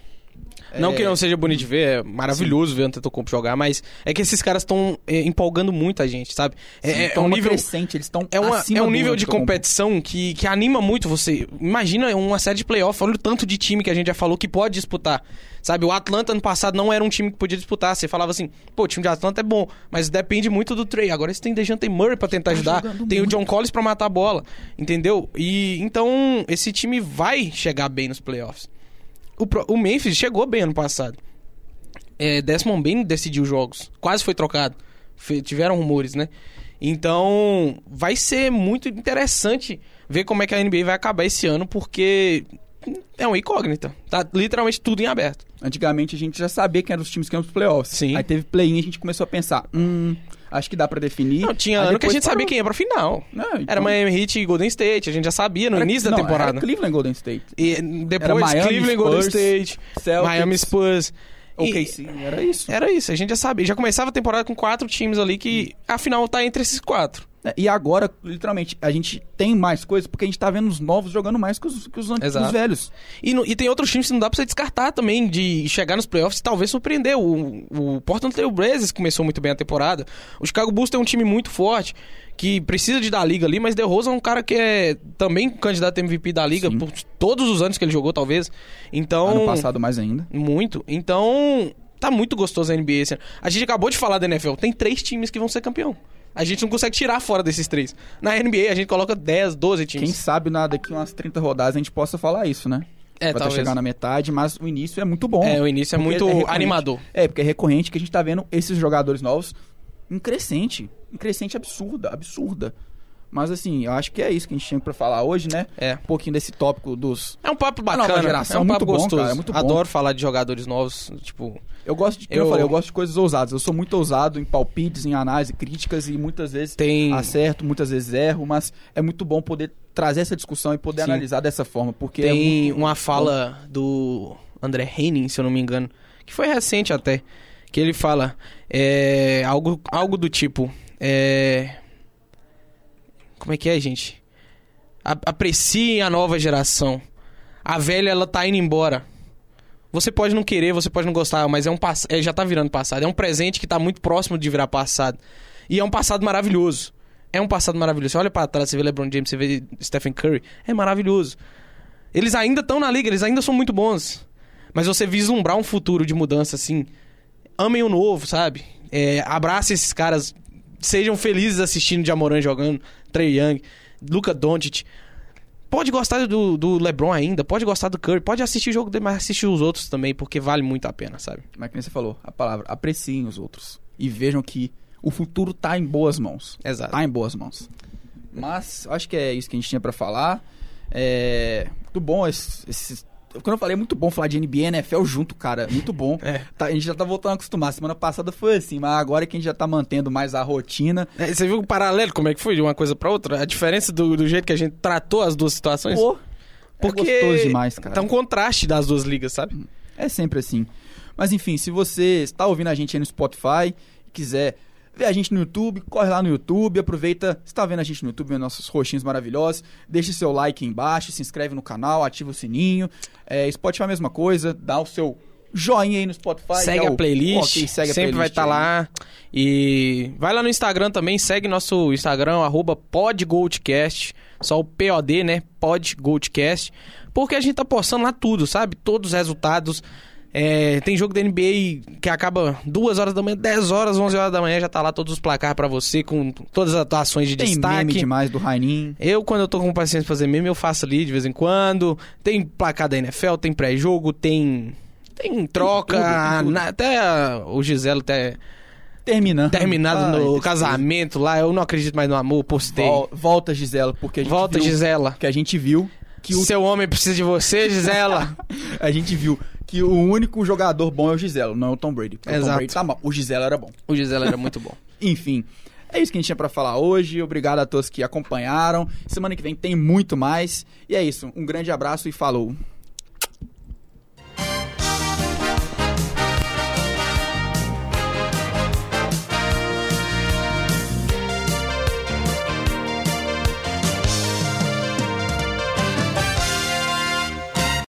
Não é, que não seja bonito de ver, é maravilhoso ver o Antetokounmpo jogar, mas é que esses caras estão empolgando muito a gente, sabe? É, sim, é tão um nível crescente, eles estão é, uma, é um nível de competição que, que anima muito você. Imagina uma série de playoff, olha o tanto de time que a gente já falou que pode disputar. Sabe, o Atlanta ano passado não era um time que podia disputar. Você falava assim, pô, o time de Atlanta é bom, mas depende muito do Trey. Agora eles têm Dejante Murray pra tentar Tá ajudar, tem o muito. John Collins pra matar a bola, entendeu? E então esse time vai chegar bem nos playoffs. O, o Memphis chegou bem ano passado. É, Desmond Bain decidiu jogos. Quase foi trocado. Fe- tiveram rumores, né? Então, vai ser muito interessante ver como é que a NBA vai acabar esse ano, porque é uma incógnita. Tá literalmente tudo em aberto. Antigamente a gente já sabia quem eram os times que iam pros playoffs. Sim. Aí teve play-in e a gente começou a pensar, hum, acho que dá pra definir. Não, tinha ano que a gente sabia parou. quem ia pra final. Não, então- Era Miami Heat e Golden State, a gente já sabia no Era- início não, da temporada. Era Cleveland Golden State. E depois Miami, Cleveland, Golden Spurs, State, Celtics, Miami Spurs. E- OKC, era isso. Era isso, a gente já sabia. Já começava a temporada com quatro times ali que a final tá entre esses quatro. É, E agora, literalmente, a gente tem mais coisas porque a gente tá vendo os novos jogando mais que os, que os, an- Exato. os velhos. E, no- e tem outros times que não dá pra você descartar também de chegar nos playoffs e talvez surpreender. O, o Portland Trail Blazers começou muito bem a temporada. O Chicago Bulls tem um time muito forte que precisa de dar a liga ali, mas DeRozan é um cara que é também candidato a MVP da liga Sim. por todos os anos que ele jogou, talvez. Então, Ano passado mais ainda. muito. Então, tá muito gostoso a NBA. A gente acabou de falar da NFL, tem três times que vão ser campeão. A gente não consegue tirar fora desses três. Na NBA a gente coloca 10, 12 Quem times. sabe na, daqui umas 30 rodadas a gente possa falar isso, né? É, tá talvez. chegar na metade, mas o início é muito bom. É, o início é muito recorrente. animador. É, porque é recorrente que a gente tá vendo esses jogadores novos em crescente. Em crescente absurda, absurda. Mas assim, eu acho que é isso que a gente tinha pra falar hoje, né? É. Um pouquinho desse tópico dos. É um papo A nova bacana, geração é um é muito papo bom, gostoso. cara, é muito bom. Adoro falar de jogadores novos, tipo... Eu gosto de, eu... Eu- falei, eu gosto de coisas ousadas. Eu sou muito ousado em palpites, em análise, críticas e muitas vezes Tem... acerto, muitas vezes erro, mas é muito bom poder trazer essa discussão e poder Sim. analisar dessa forma, porque é Tem muito uma fala do André Henning, se eu não me engano, que foi recente até, que ele fala é, algo, algo do tipo... É, como é que é, gente? A- Apreciem a nova geração. A velha, ela tá indo embora. Você pode não querer, você pode não gostar, mas é um é, já tá virando passado. É um presente que tá muito próximo de virar passado. E é um passado maravilhoso. É um passado maravilhoso. Você olha pra trás, você vê LeBron James, você vê Stephen Curry. É maravilhoso. Eles ainda estão na liga, eles ainda são muito bons. Mas você vislumbrar um futuro de mudança assim. Amem o novo, sabe? É, abracem esses caras. Sejam felizes assistindo Jamoran jogando. Trey Young, Luca Doncic. Pode gostar do, do LeBron ainda, pode gostar do Curry, pode assistir o jogo dele, mas assistir os outros também, porque vale muito a pena, sabe? Mas que nem você falou, a palavra, apreciem os outros. E vejam que o futuro tá em boas mãos. Exato. Tá em boas mãos. Mas acho que é isso que a gente tinha pra falar. É. Muito bom esses. esses- Quando eu falei, é muito bom falar de NBA e NFL junto, cara. Muito bom. É. Tá, a gente já tá voltando a acostumar. Semana passada foi assim, mas agora é que a gente já tá mantendo mais a rotina. É, Você viu o paralelo, como é que foi de uma coisa pra outra? A diferença do, do jeito que a gente tratou as duas situações? Pô, Porque é gostoso demais, cara. Tá um contraste das duas ligas, sabe? É sempre assim. Mas enfim, se você está ouvindo a gente aí no Spotify e quiser vê a gente no YouTube, corre lá no YouTube, aproveita, se tá vendo a gente no YouTube, vendo nossos roxinhos maravilhosos, deixe seu like aí embaixo, se inscreve no canal, ativa o sininho. É, Spotify a mesma coisa, dá o seu joinha aí no Spotify. Segue é a playlist, Ok, segue a sempre vai playlist estar aí. lá. E vai lá no Instagram também, segue nosso Instagram, arroba podgoldcast, só o POD, né? Podgoldcast. Porque a gente tá postando lá tudo, sabe? Todos os resultados. É, tem jogo da NBA que acaba 2 horas da manhã, 10 horas, 11 horas da manhã, já tá lá todos os placar pra você, com todas as atuações de Tem meme destaque. demais do Rainin. Eu, quando eu tô com paciência pra fazer meme, eu faço ali de vez em quando. Tem placar da NFL, tem pré-jogo, tem. Tem troca. tudo, tem tudo. na- até ah, o Giselo ter Terminando. terminado Ai, no casamento lá. Eu não acredito mais no amor, postei. Vol- Volta, Gisela, porque a gente Volta, viu, Gisela. que a gente viu que o, Seu homem precisa de você, Gisela. a gente viu que o único jogador bom é o Giselo, não é o Tom Brady. Porque o Tom Exato. Brady tá mal. O Giselo era bom. o Gisela era muito bom. Enfim, é isso que a gente tinha pra falar hoje. Obrigado a todos que acompanharam. Semana que vem tem muito mais. E é isso. Um grande abraço e falou.